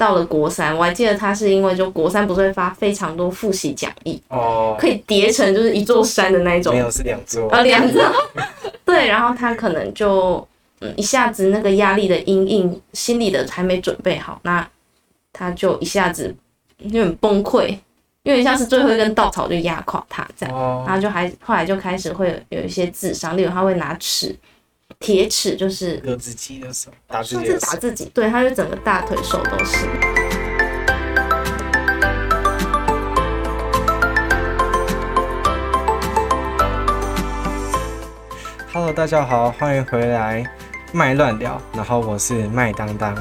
到了国三，我还记得他是因为就国三不是会发非常多复习讲义哦，可以叠成就是一座山的那一种，没有是两座。啊，两座，对，然后他可能就嗯一下子那个压力的阴影，心里的还没准备好，那他就一下子有点崩溃，因为像是最后一根稻草就压垮他这样，哦，然后就还后来就开始会有有一些自伤，例如他会拿尺。铁尺就是割自己的手，打自己的手，打自己，对，他就整个大腿、手都是。Hello，大家好，欢迎回来麦乱聊，然后我是麦当当。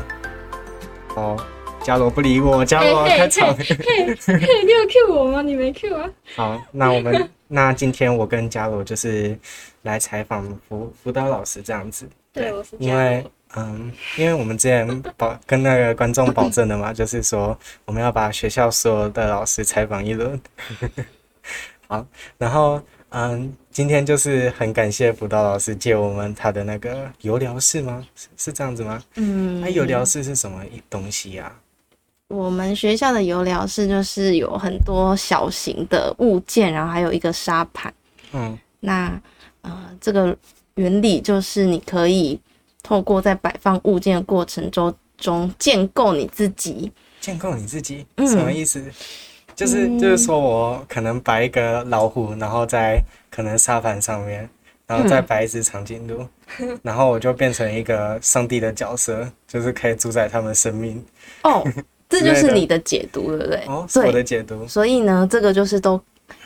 哦，伽罗不理我，伽罗开场。嘿，嘿，你有 Q 我吗？你没 Q 啊？好，那我们那今天我跟伽罗就是来采访辅辅导老师这样子。对，我是因为嗯，因为我们之前保 跟那个观众保证的嘛，就是说我们要把学校所有的老师采访一轮。好，然后嗯，今天就是很感谢辅导老师借我们他的那个游疗室吗？是是这样子吗？嗯，那游疗室是什么东西呀？我们学校的游疗室就是有很多小型的物件，然后还有一个沙盘。嗯，那呃，这个。原理就是你可以透过在摆放物件的过程中中建构你自己，建构你自己，什么意思？嗯、就是就是说我可能摆一个老虎，然后在可能沙盘上面，然后再摆一只长颈鹿，嗯、然后我就变成一个上帝的角色，就是可以主宰他们生命。哦，这就是你的解读，对不对？哦，是我的解读。所以呢，这个就是都。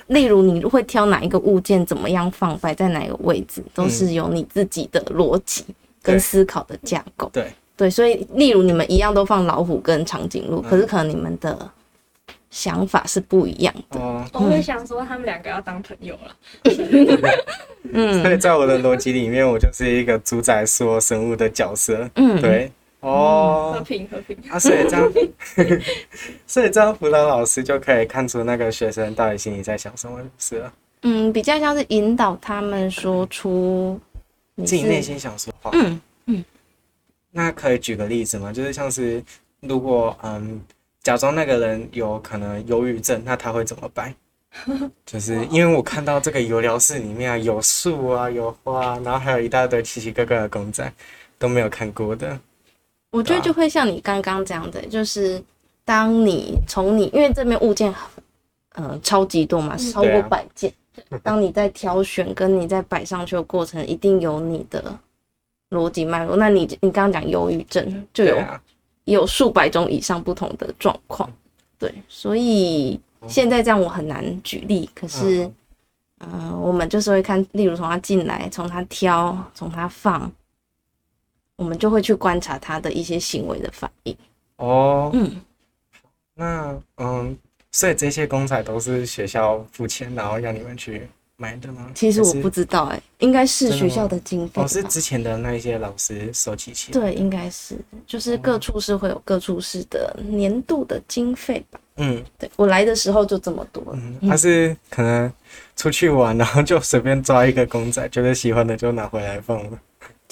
例如，你会挑哪一个物件，怎么样放，摆在哪个位置，都是有你自己的逻辑跟思考的架构。对对，所以，例如你们一样都放老虎跟长颈鹿，可是可能你们的想法是不一样的。哦，我会想说他们两个要当朋友了。嗯，所以在我的逻辑里面，我就是一个主宰所有生物的角色。嗯，对。哦，和平和平啊，所以这样，所以这样辅导老师就可以看出那个学生到底心里在想什么，是了？嗯，比较像是引导他们说出自己内心想说话。嗯嗯，那可以举个例子吗？就是像是如果嗯，假装那个人有可能忧郁症，那他会怎么办？就是因为我看到这个油疗室里面啊，有树啊，有花，然后还有一大堆奇奇怪怪的公仔，都没有看过的。我觉得就会像你刚刚这样的，就是当你从你因为这边物件，呃，超级多嘛，超过百件。当你在挑选跟你在摆上去的过程，一定有你的逻辑脉络。那你你刚刚讲忧郁症，就有有数百种以上不同的状况。对，所以现在这样我很难举例。可是，嗯，我们就是会看，例如从他进来，从他挑，从他放。我们就会去观察他的一些行为的反应。哦，嗯，那嗯，所以这些公仔都是学校付钱，然后让你们去买的吗？其实我不知道、欸，哎，应该是学校的经费。哦，是之前的那一些老师收集起来。对，应该是，就是各处是会有各处室的年度的经费吧。嗯，对，我来的时候就这么多。嗯，他是可能出去玩，然后就随便抓一个公仔，觉得喜欢的就拿回来放了。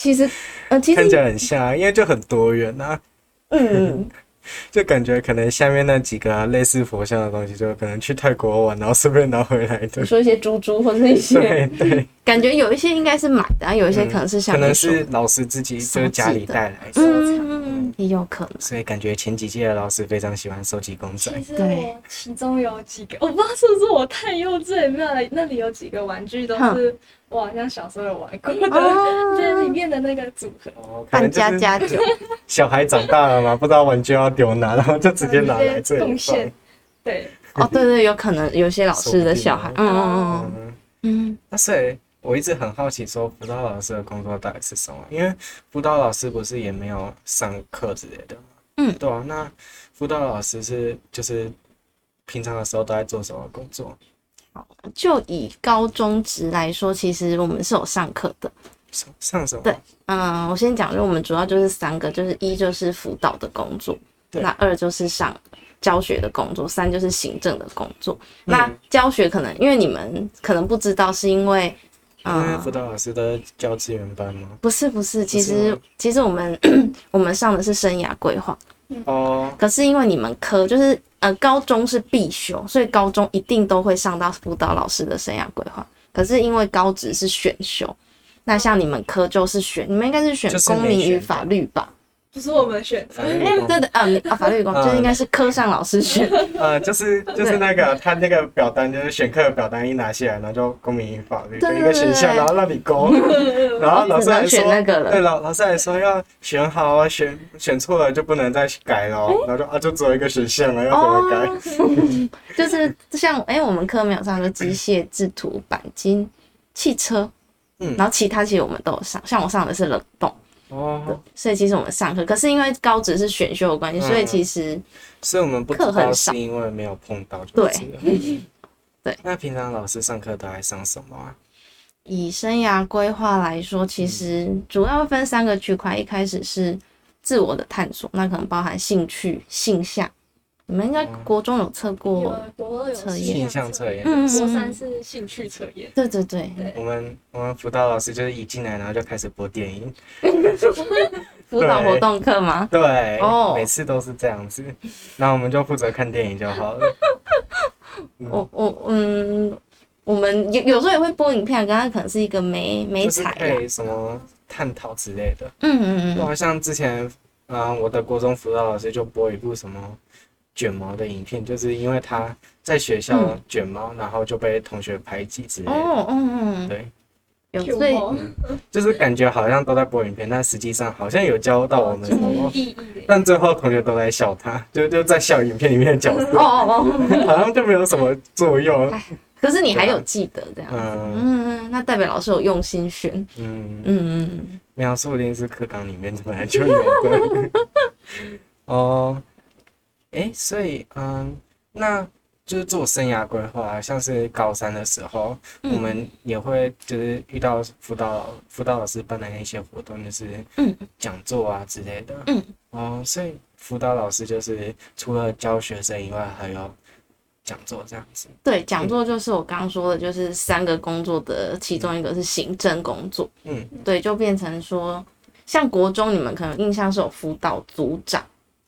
其实，呃，其实看起来很像，因为就很多元呐、啊。嗯，就感觉可能下面那几个、啊、类似佛像的东西，就可能去泰国玩，然后顺便拿回来的。说一些猪猪或者一些，对对，感觉有一些应该是买的、啊，有一些可能是想、嗯、可能是老师自己就是家里带来收藏，嗯，也有可能。所以感觉前几届的老师非常喜欢收集公仔。其实我其中有几个，我不知道是不是我太幼稚，没有那里有几个玩具都是。我好像小时候有玩过的，哦、对里面的那个组合，扮家家酒。小孩长大了嘛，不知道玩具要丢哪，然后就直接拿来这里。贡献，对，哦，对对，有可能有些老师的小孩，嗯嗯嗯嗯嗯。那所以我一直很好奇，说辅导老师的工作到底是什么？因为辅导老师不是也没有上课之类的吗？嗯，对啊。那辅导老师是就是平常的时候都在做什么工作？就以高中职来说，其实我们是有上课的。上上什么？对，嗯，我先讲，因为我们主要就是三个，就是一就是辅导的工作，那二就是上教学的工作，三就是行政的工作。嗯、那教学可能因为你们可能不知道，是因为嗯，辅导老师的教资源班吗？不是，不是，其实其实我们 我们上的是生涯规划。哦，可是因为你们科就是呃高中是必修，所以高中一定都会上到辅导老师的生涯规划。可是因为高职是选修，那像你们科就是选，你们应该是选公民与法律吧？不是我们选择，哎，对的，啊，啊，法律工，就应该是科上老师选。呃，就是就是那个他那个表单，就是选课的表单一拿下来，然后就公民与法律的一个选项，然后让你勾，然后老师还说，对老老师还说要选好啊，选选错了就不能再改了，然后就啊就只有一个选项了，要怎么改？就是像哎，我们课没有上，就机械、制图、钣金、汽车，嗯，然后其他其实我们都有上，像我上的是冷冻。哦，所以其实我们上课，可是因为高职是选修的关系，嗯、所以其实所以我们课很少，是因为没有碰到就。对，对。那平常老师上课都爱上什么啊？以生涯规划来说，其实主要分三个区块，一开始是自我的探索，那可能包含兴趣、性向。你们应该国中有测过测验，性向测验。嗯，国三是兴趣测验。对对对。我们我们辅导老师就是一进来，然后就开始播电影。辅导活动课吗？对。哦。每次都是这样子，那我们就负责看电影就好了。我我嗯，我们有有时候也会播影片，刚刚可能是一个没没彩呀。什么探讨之类的。嗯嗯嗯。就好像之前嗯，我的国中辅导老师就播一部什么。卷毛的影片，就是因为他在学校卷毛，嗯、然后就被同学排挤之类的。哦，嗯嗯，对，有所以、嗯，就是感觉好像都在播影片，但实际上好像有教到我们什么，但最后同学都在笑他，就就在笑影片里面的角色。哦哦哦，好像就没有什么作用。可是你还有记得这样子，嗯嗯，那代表老师有用心选。嗯嗯嗯，没有，说不定是课纲里面本来就有的。哦。哎、欸，所以嗯，那就是做生涯规划，像是高三的时候，嗯、我们也会就是遇到辅导辅导老师办的那些活动，就是嗯讲座啊之类的。嗯哦，所以辅导老师就是除了教学生以外，还有讲座这样子。对，讲座就是我刚刚说的，就是三个工作的其中一个是行政工作。嗯，对，就变成说，像国中你们可能印象是有辅导组长。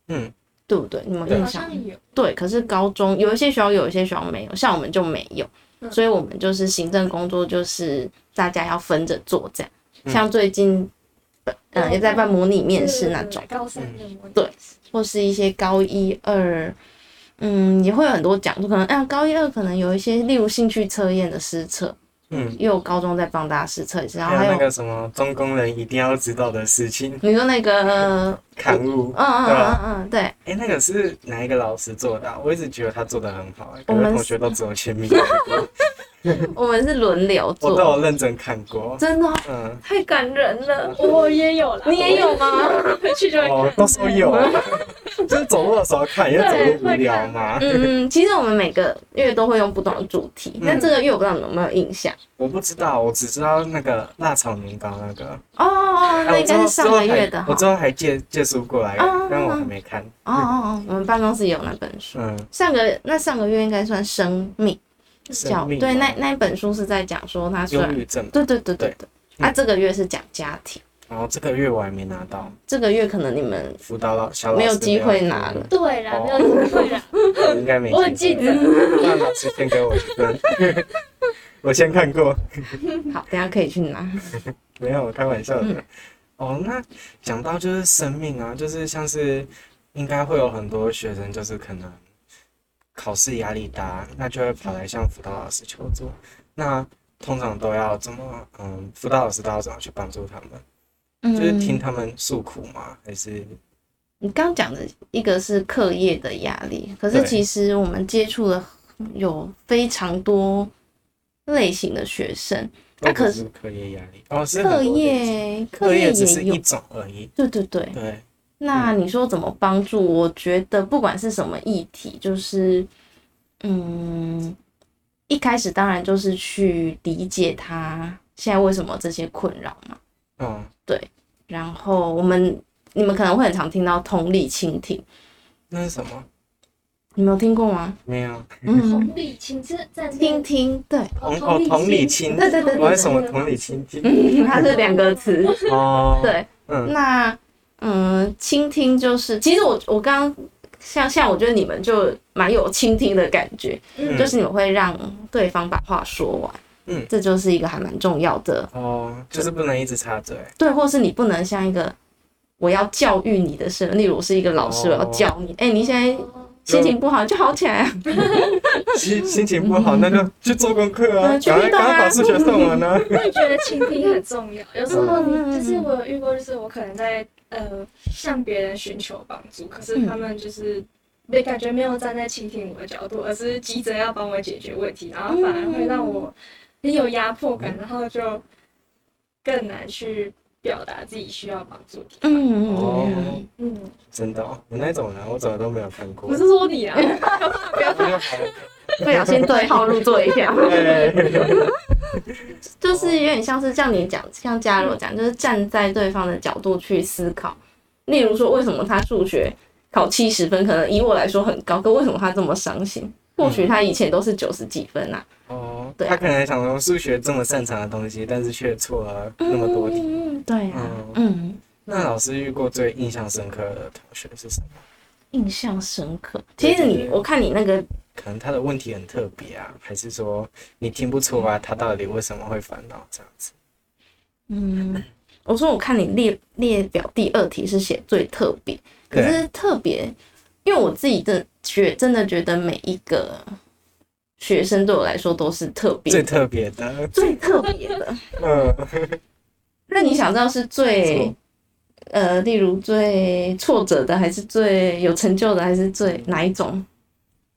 嗯。对不对？你们印象有对，可是高中有一些学校有，一些学校没有，像我们就没有，所以我们就是行政工作，就是大家要分着做这样。像最近，嗯，也在办模拟面试那种，高三的模拟，对，或是一些高一二，嗯，也会有很多讲座，可能啊，高一二可能有一些，例如兴趣测验的实测。嗯，因为我高中在帮大家实测一次，然后还有那个什么中工人一定要知道的事情。你说那个 刊物，嗯嗯嗯嗯，对。哎，那个是哪一个老师做的？我一直觉得他做的很好，我们同学都只有签名。我们是轮流做，我都有认真看过，真的，嗯，太感人了。我也有了，你也有吗？回去就哦，都说有，就是走路的时候看，因为走路无聊嘛。嗯，其实我们每个月都会用不同的主题，但这个月我不知道你们有没有印象。我不知道，我只知道那个辣炒年糕那个。哦哦哦，那应该是上个月的。我之后还借借书过来，但我还没看。哦哦哦，我们办公室有那本书。嗯，上个那上个月应该算生命。叫对，那那一本书是在讲说他是忧郁症，对对对对对。啊，这个月是讲家庭。哦，这个月我还没拿到。这个月可能你们辅导老师没有机会拿了。对啦，没有机会啦。应该没。我记得。那老师先给我一份。我先看过。好，等下可以去拿。没有，我开玩笑的。哦，那讲到就是生命啊，就是像是应该会有很多学生，就是可能。考试压力大，那就会跑来向辅导老师求助。那通常都要怎么？嗯，辅导老师都要怎么去帮助他们？嗯，就是听他们诉苦吗？还是你刚讲的一个是课业的压力，可是其实我们接触的有非常多类型的学生，他可是课业压力哦，是课业课业也只是一种而已。对对对对。那你说怎么帮助？我觉得不管是什么议题，就是，嗯，一开始当然就是去理解他现在为什么这些困扰嘛。嗯，对。然后我们你们可能会很常听到同理倾听，那是什么？你没有听过吗？没有。嗯，同理倾听，听听，对。哦，同理倾，对对对。为什么同理倾听？嗯，它是两个词。哦。对。嗯。那。嗯，倾听就是，其实我我刚刚像像我觉得你们就蛮有倾听的感觉，嗯、就是你们会让对方把话说完，嗯，这就是一个还蛮重要的哦，就是不能一直插嘴，对，或是你不能像一个我要教育你的事，例如我是一个老师，我要教你，哎、哦。欸，你现在心情不好就好起来啊，心 心情不好那就去做功课啊，赶快赶快把数学送完呢。我也觉得倾听很重要，有时候你就是我有遇过，就是我可能在。呃，向别人寻求帮助，可是他们就是没感觉没有站在倾听我的角度，而是急着要帮我解决问题，然后反而会让我很有压迫感，然后就更难去表达自己需要帮助。嗯哦，嗯，真的，哦，我那种人我怎么都没有看过。不是说你啊，不要 不小心对号入座一下。就是有点像是像你讲，像嘉柔讲，就是站在对方的角度去思考。例如说，为什么他数学考七十分，可能以我来说很高，可为什么他这么伤心？或许他以前都是九十几分呐、啊。哦，对、啊，他可能想说数学这么擅长的东西，但是却错了那么多题。嗯，对啊，嗯。嗯，那老师遇过最印象深刻的同学是什么？印象深刻，其实你我看你那个。可能他的问题很特别啊，还是说你听不出来他到底为什么会烦恼这样子？嗯，我说我看你列列表第二题是写最特别，可是特别，因为我自己的觉真的觉得每一个学生对我来说都是特别，最特别的，最特别的。嗯，那你想知道是最呃，例如最挫折的，还是最有成就的，还是最哪一种？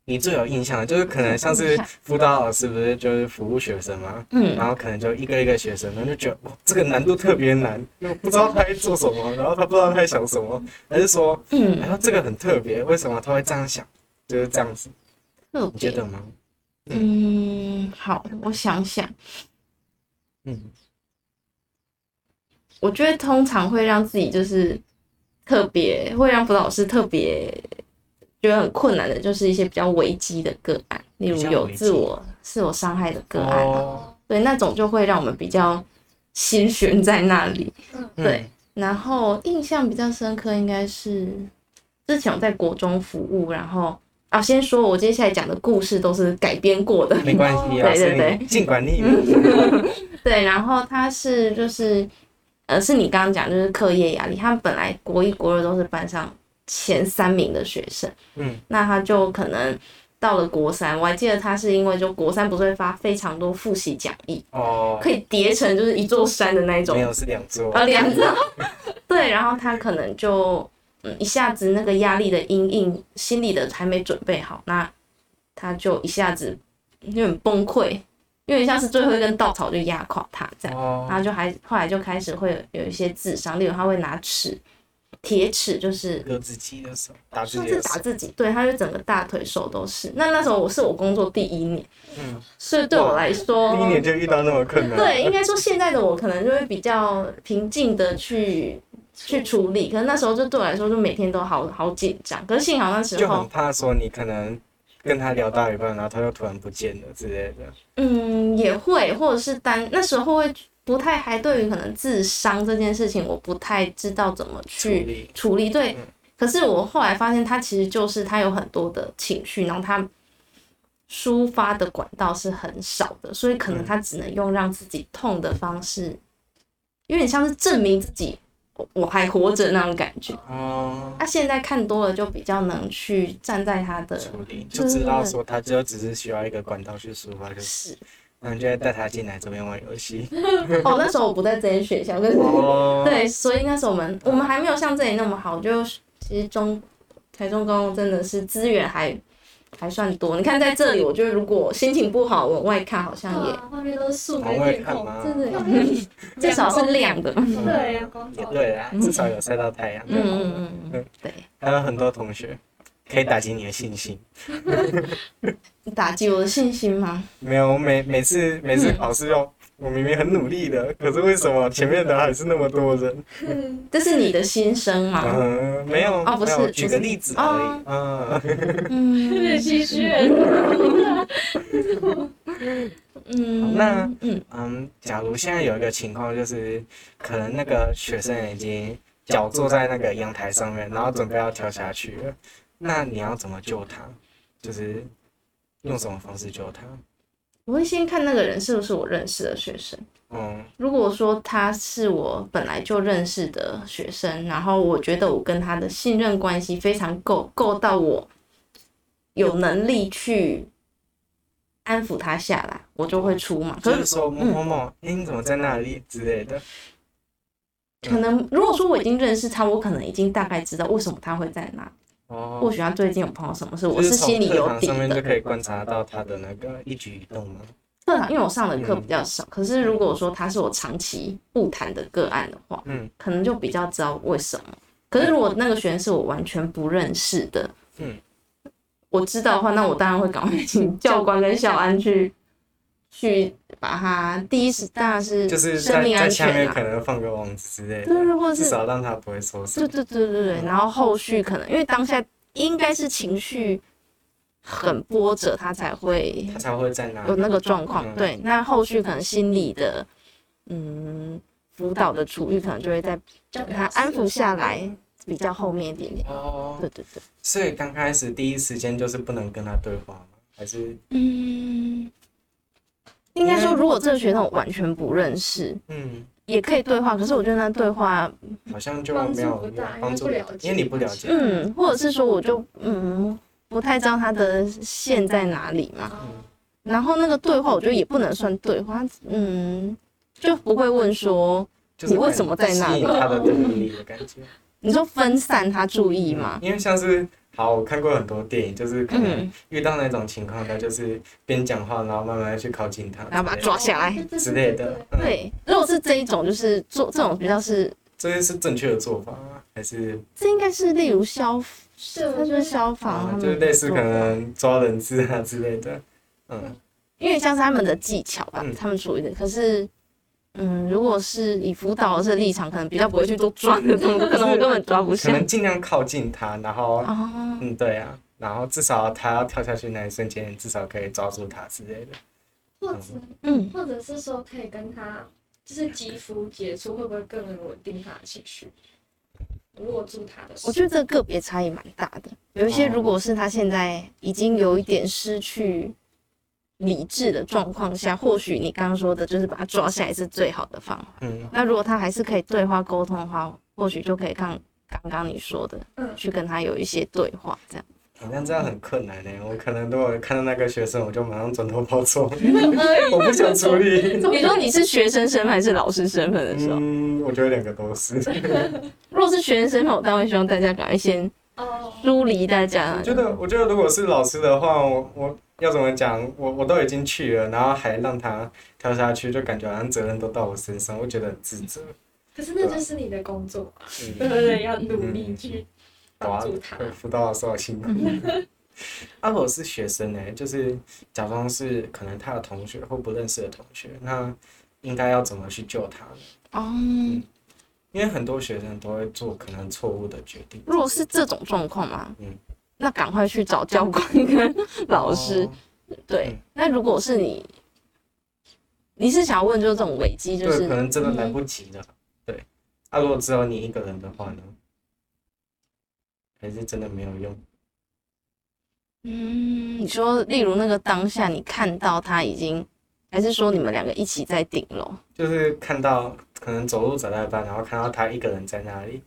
你最有印象的就是可能像是辅导老师不是就是服务学生吗？嗯，然后可能就一个一个学生，然后就觉得哇，这个难度特别难，又不知道他在做什么，然后他不知道他在想什么，还是说，嗯，然后这个很特别，为什么他会这样想？就是这样子，特别，你觉得吗？嗯，好，我想想，嗯，我觉得通常会让自己就是特别，会让辅导老师特别。觉得很困难的，就是一些比较危机的个案，例如有自我自我伤害的个案，哦，对，那种就会让我们比较心悬在那里。对，然后印象比较深刻应该是之前我在国中服务，然后啊，先说我接下来讲的故事都是改编过的，没关系，对对对，尽管你 对，然后他是就是呃，是你刚刚讲就是课业压力，他们本来国一国二都是班上。前三名的学生，嗯，那他就可能到了国三，我还记得他是因为就国三不是会发非常多复习讲义哦，可以叠成就是一座山的那种，没有是两座啊，两座，对，然后他可能就嗯一下子那个压力的阴影，心里的还没准备好，那他就一下子有点崩溃，有点像是最后一根稻草就压垮他这样，哦，然后就还后来就开始会有一些自伤，例如他会拿尺。铁尺就是割自己的手，打自己，是打自己，对，他就整个大腿手都是。那那时候我是我工作第一年，嗯，所以对我来说，第一年就遇到那么困难。对，应该说现在的我可能就会比较平静的去去处理，可是那时候就对我来说就每天都好好紧张。可是幸好那时候就很怕说你可能跟他聊到一半，然后他又突然不见了之类的。嗯，也会，或者是单那时候会。不太还对于可能自伤这件事情，我不太知道怎么去处理。处理对，嗯、可是我后来发现，他其实就是他有很多的情绪，然后他抒发的管道是很少的，所以可能他只能用让自己痛的方式，嗯、有点像是证明自己我还活着那种感觉。哦，他现在看多了，就比较能去站在他的处理，就知道说他就只是需要一个管道去抒发，就是。是然后就会带他进来这边玩游戏。哦，那时候我不在这间学校，可是、oh. 对，所以那时候我们我们还没有像这里那么好。就其实中台中高中真的是资源还还算多。你看在这里，我觉得如果心情不好，往外看好像也外面都是树跟天空，真的 至少是亮的。对，也对啊，至少有晒到太阳。嗯嗯嗯嗯，对。还有很多同学。可以打击你的信心，打击我的信心吗？没有，我每每次每次考试要，我明明很努力的，可是为什么前面的还是那么多人？这是你的心声吗？嗯，没有，哦，不是，举个例子而已。嗯，嗯，有点唏嘘。嗯，那嗯嗯，假如现在有一个情况，就是可能那个学生已经脚坐在那个阳台上面，然后准备要跳下去了，那你要怎么救他？就是用什么方式救他？我会先看那个人是不是我认识的学生。嗯，如果说他是我本来就认识的学生，然后我觉得我跟他的信任关系非常够，够到我有能力去安抚他下来，我就会出嘛。就是说某某某，哎、嗯，你怎么在那里之类的。可能如果说我已经认识他，我可能已经大概知道为什么他会在那。哦。或许他最近有碰到什么事，我是心里有底的。上面就可以观察到他的那个一举一动吗？课堂，因为我上的课比较少，可是如果说他是我长期不谈的个案的话，嗯，可能就比较知道为什么。可是如果那个学员是我完全不认识的，嗯，我知道的话，那我当然会赶快请教官跟校安去去把他第一时当然是就是生命安全啊，在下面可能放个网子之类的，对对，或是至少让他不会受伤。对对对对对，然后后续可能因为当下应该是情绪。很波折，他才会他才会在那有那个状况。对，那后续可能心理的嗯辅导的处遇，可能就会在给他安抚下来，比较后面一点点。哦，对对对。所以刚开始第一时间就是不能跟他对话吗？还是嗯，应该说如果这个学生我完全不认识，嗯，也可以对话。可是我觉得那对话好像就没有帮助，不了解，因为你不了解。嗯，或者是说我就嗯。不太知道他的线在哪里嘛，然后那个对话，我觉得也不能算对话，嗯，就不会问说你为什么在那里，他的注意力的感觉。你就分散他注意嘛？因为像是好，我看过很多电影，就是可能遇到那种情况，他就是边讲话，然后慢慢去靠近他，然后把他抓下来之类的。对，如果是这一种，就是做这种比较是，这些是正确的做法吗？还是这应该是例如消。是，他就是消防，就是类似可能抓人质啊之类的，嗯，因为像是他们的技巧吧，他们处理的。可是，嗯，如果是以辅导的立场，可能比较不会去做抓的动作，可能我根本抓不下。可能尽量靠近他，然后，嗯，对啊，然后至少他要跳下去那一瞬间，至少可以抓住他之类的。或者，嗯，或者是说可以跟他就是肌肤接触，会不会更能稳定他的情绪？握住他的手，我觉得这个个别差异蛮大的。有一些，如果是他现在已经有一点失去理智的状况下，或许你刚刚说的就是把他抓下来是最好的方法。嗯，那如果他还是可以对话沟通的话，或许就可以看刚刚你说的，嗯，去跟他有一些对话，这样。好像这样很困难呢。我可能如果看到那个学生，我就马上转头跑走，我不想处理。你说你是学生身份还是老师身份的时候？嗯，我觉得两个都是。如果是学生身份，我当然希望大家赶快先疏离大家。我觉得，我觉得如果是老师的话，我我要怎么讲？我我都已经去了，然后还让他跳下去，就感觉好像责任都到我身上，我觉得很自责。可是那就是你的工作，对不对？要努力去。帮助他，辅导老师好辛苦。啊，我是学生呢，就是假装是可能他的同学或不认识的同学，那应该要怎么去救他呢？哦、嗯，因为很多学生都会做可能错误的决定。如果是这种状况嘛，嗯，那赶快去找教官跟老师。哦、对，嗯、那如果是你，你是想要问就是这种危机，就是可能真的来不及了。嗯、对，啊，如果只有你一个人的话呢？还是真的没有用。嗯，你说，例如那个当下，你看到他已经，还是说你们两个一起在顶楼？就是看到可能走路走到一半，然后看到他一个人在那里，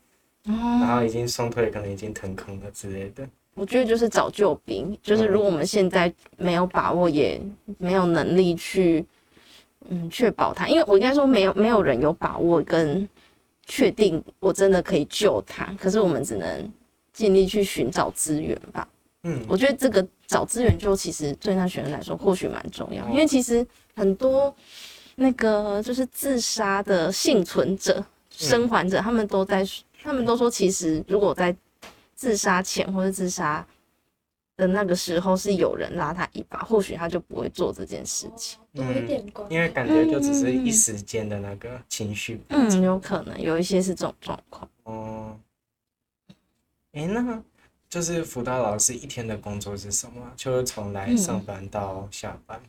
哦、然后已经双腿可能已经腾空了之类的。我觉得就是找救兵，就是如果我们现在没有把握，也没有能力去，嗯，确保他，因为我应该说没有没有人有把握跟确定我真的可以救他，可是我们只能。尽力去寻找资源吧。嗯，我觉得这个找资源就其实对那学生来说或许蛮重要，因为其实很多那个就是自杀的幸存者、生还者，他们都在，他们都说，其实如果在自杀前或者自杀的那个时候是有人拉他一把，或许他就不会做这件事情。多一点，因为感觉就只是一时间的那个情绪。嗯，有可能有一些是这种状况。哦。哎、欸，那就是辅导老师一天的工作是什么？就是从来上班到下班，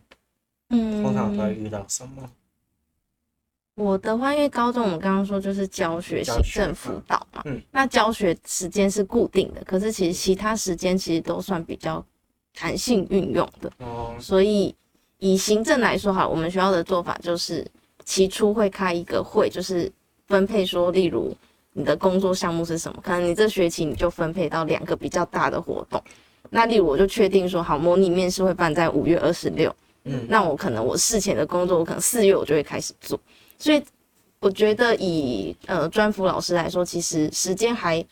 嗯，通常都会遇到什么？我的话，因为高中我们刚刚说就是教学、行政、辅导嘛，嗯，那教学时间是固定的，可是其实其他时间其实都算比较弹性运用的。哦，所以以行政来说，哈，我们学校的做法就是起初会开一个会，就是分配说，例如你的工作项目是什么，可能你这学期你就分配到两个比较大的活动。那例如我就确定说，好，模拟面试会办在五月二十六。嗯，那我可能我事前的工作，我可能四月我就会开始做。所以我觉得以呃专辅老师来说，其实时间还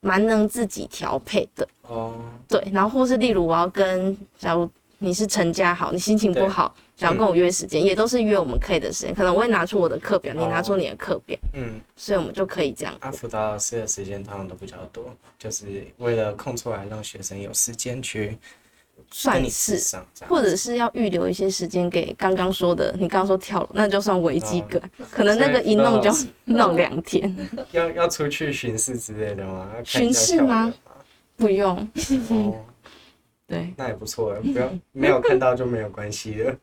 蛮能自己调配的。哦，对，然后或是例如我要跟，假如你是成家好，你心情不好，想要跟我约时间，嗯、也都是约我们可以的时间。可能我会拿出我的课表，你拿出你的课表，嗯，所以我们就可以这样。阿，辅导老师的时间通常都比较多，就是为了空出来让学生有时间去。算是，或者是要预留一些时间给刚刚说的，你刚刚说跳楼，那就算危机感，哦、可能那个一弄就 弄两天。要要出去巡视之类的吗？巡视吗？不用。哦，对，那也不错，不要没有看到就没有关系了。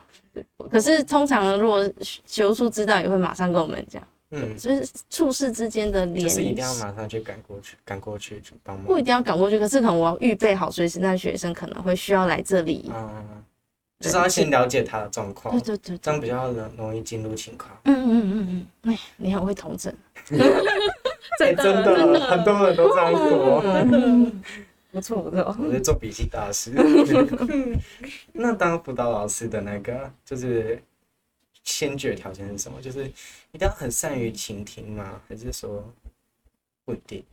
可是通常如果学务知道，也会马上跟我们讲。嗯，就是处事之间的联系，就是一定要马上去赶过去，赶过去去帮忙。不一定要赶过去，可是可能我要预备好，随时那学生可能会需要来这里。嗯，就是要先了解他的状况，对对对，这样比较容容易进入情况。嗯嗯嗯嗯，哎，你很会统整，真的真的，很多人都这样说。不错不错，我在做笔记大师。那当辅导老师的那个就是。先决条件是什么？就是一定要很善于倾听吗？还是说不一定？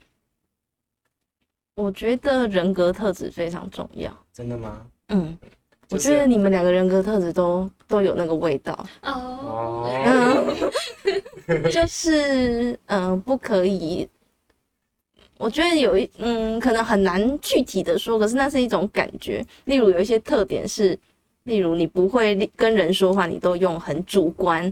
我觉得人格特质非常重要。真的吗？嗯，就是、我觉得你们两个人格特质都都有那个味道。哦，嗯，就是嗯、呃，不可以。我觉得有一嗯，可能很难具体的说，可是那是一种感觉。例如有一些特点是。例如，你不会跟人说话，你都用很主观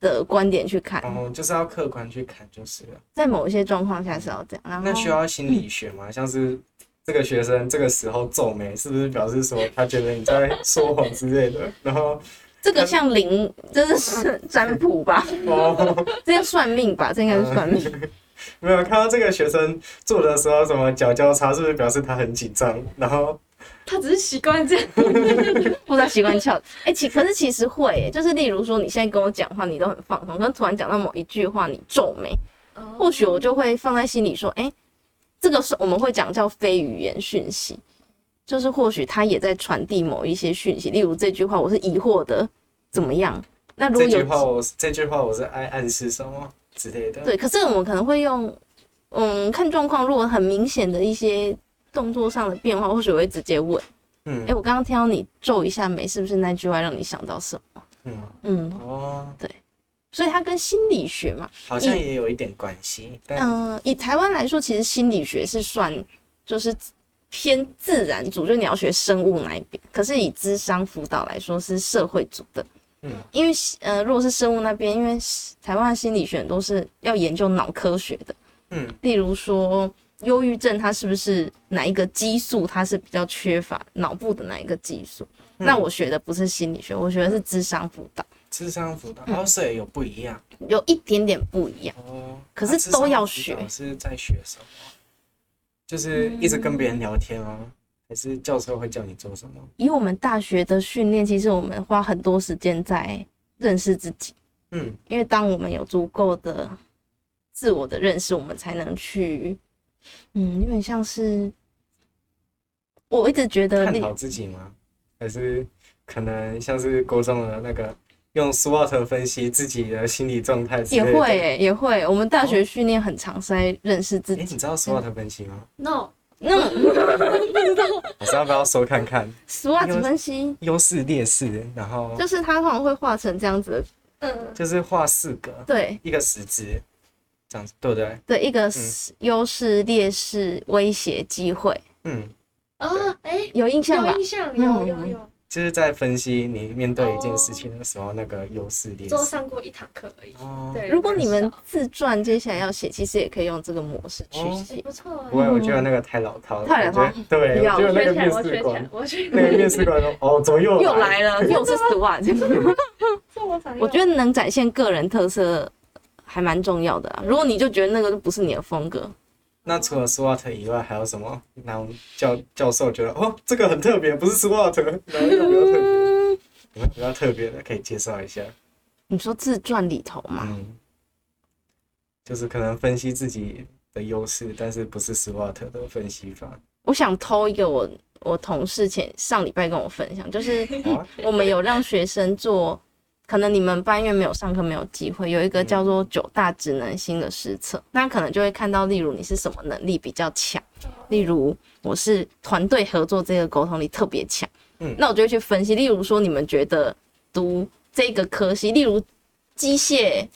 的观点去看。哦，就是要客观去看，就是了。在某一些状况下是要这样。然后那需要心理学吗？嗯、像是这个学生这个时候皱眉，是不是表示说他觉得你在说谎之类的？然后这个像灵，这是占卜吧？哦，这是算命吧？这应该是算命。嗯、没有看到这个学生做的时候什么脚交叉，是不是表示他很紧张？然后。他只是习惯这样，不知道习惯翘。哎，其可是其实会，就是例如说，你现在跟我讲话，你都很放松，可是突然讲到某一句话，你皱眉，或许我就会放在心里说，哎、欸，这个是我们会讲叫非语言讯息，就是或许他也在传递某一些讯息。例如这句话，我是疑惑的，怎么样？那如果有这句话，我这句话我是爱暗示什么之类的？对，可是我们可能会用，嗯，看状况，如果很明显的一些。动作上的变化，或许我会直接问，嗯，哎、欸，我刚刚听到你皱一下眉，是不是那句话让你想到什么？嗯嗯哦，对，所以它跟心理学嘛，好像也有一点关系。嗯、呃，以台湾来说，其实心理学是算就是偏自然组，就你要学生物那一边。可是以智商辅导来说，是社会组的。嗯，因为呃，如果是生物那边，因为台湾的心理学都是要研究脑科学的。嗯，例如说。忧郁症，它是不是哪一个激素？它是比较缺乏脑部的哪一个激素？嗯、那我学的不是心理学，我学的是智商辅导。智商辅导，哦，所以有不一样，有一点点不一样哦。可是都要学。啊、是在学什么？就是一直跟别人聊天吗？嗯、还是教授会叫你做什么？以我们大学的训练，其实我们花很多时间在认识自己。嗯，因为当我们有足够的自我的认识，我们才能去。嗯，有点像是，我一直觉得探讨自己吗？还是可能像是高中的那个用 SWOT 分析自己的心理状态？也会也会。我们大学训练很长是在认识自己。欸、你知道 SWOT 分析吗？No，No，不知道。我是要不要说看看 SWOT 分析？优势劣势，然后就是它通常会画成这样子的，嗯，就是画四个，对，一个十字。这样子对不对？对，一个优势、劣势、威胁、机会。嗯，啊，哎，有印象吧？有印象，有有有。就是在分析你面对一件事情的时候那个优势劣势。都上过一堂课而已。哦，对，如果你们自传接下来要写，其实也可以用这个模式去写。不错。不会，我觉得那个太老套了。太老套。对，我觉得那个面试官，那个面试官说：“ 哦，怎么又又来了？又是 SWOT。”我觉得能展现个人特色还蛮重要的啊。如果你就觉得那个都不是你的风格。那除了 SWOT 以外，还有什么？那教教授觉得哦，这个很特别，不是 SWOT，哪一个比较特别？有没有比较特别的可以介绍一下？你说自传里头嘛，嗯，就是可能分析自己的优势，但是不是 SWOT 的分析法。我想偷一个我我同事前上礼拜跟我分享，就是我们有让学生做。可能你们班因为没有上课，没有机会，有一个叫做九大职能星的实测，那可能就会看到，例如你是什么能力比较强，例如我是团队合作这个沟通力特别强，嗯，那我就会去分析，例如说你们觉得读这个科系，例如机械，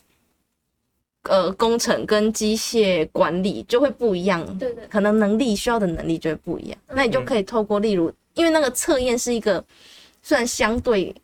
呃，工程跟机械管理就会不一样，对对，可能能力需要的能力就会不一样，那你就可以透过例如，因为那个测验是一个算相对。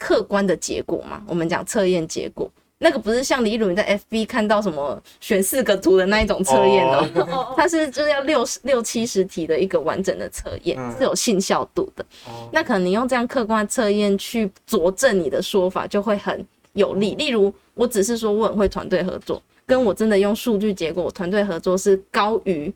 客观的结果嘛，我们讲测验结果，那个不是像李鲁你在 FB 看到什么选四个图的那一种测验哦，它是就是要六十六七十题的一个完整的测验，嗯、是有信效度的。哦、那可能你用这样客观测验去佐证你的说法，就会很有利。例如，我只是说我很会团队合作，跟我真的用数据结果，我团队合作是高于。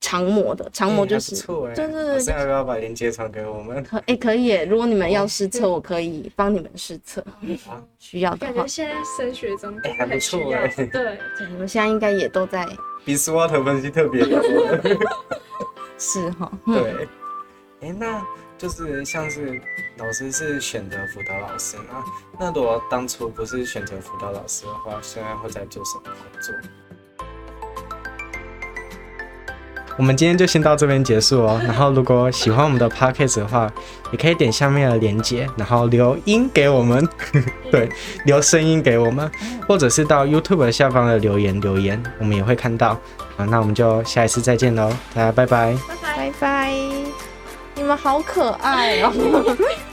常模的常模就是，欸、就是，现在要不要把链接传给我们？可哎、欸，可以，如果你们要试测，我可以帮你们试测。啊，需要的话。感觉现在升学中哎还不错哎，对，对，你们现在应该也都在。比 SWOT 分析特别多。是哈。对。哎、欸，那就是像是老师是选择辅导老师那？那如果当初不是选择辅导老师的话，现在会在做什么工作？我们今天就先到这边结束哦。然后，如果喜欢我们的 podcast 的话，也可以点下面的链接，然后留音给我们，对，留声音给我们，或者是到 YouTube 下方的留言留言，我们也会看到。啊，那我们就下一次再见喽，大家拜拜，拜拜，拜拜，你们好可爱哦。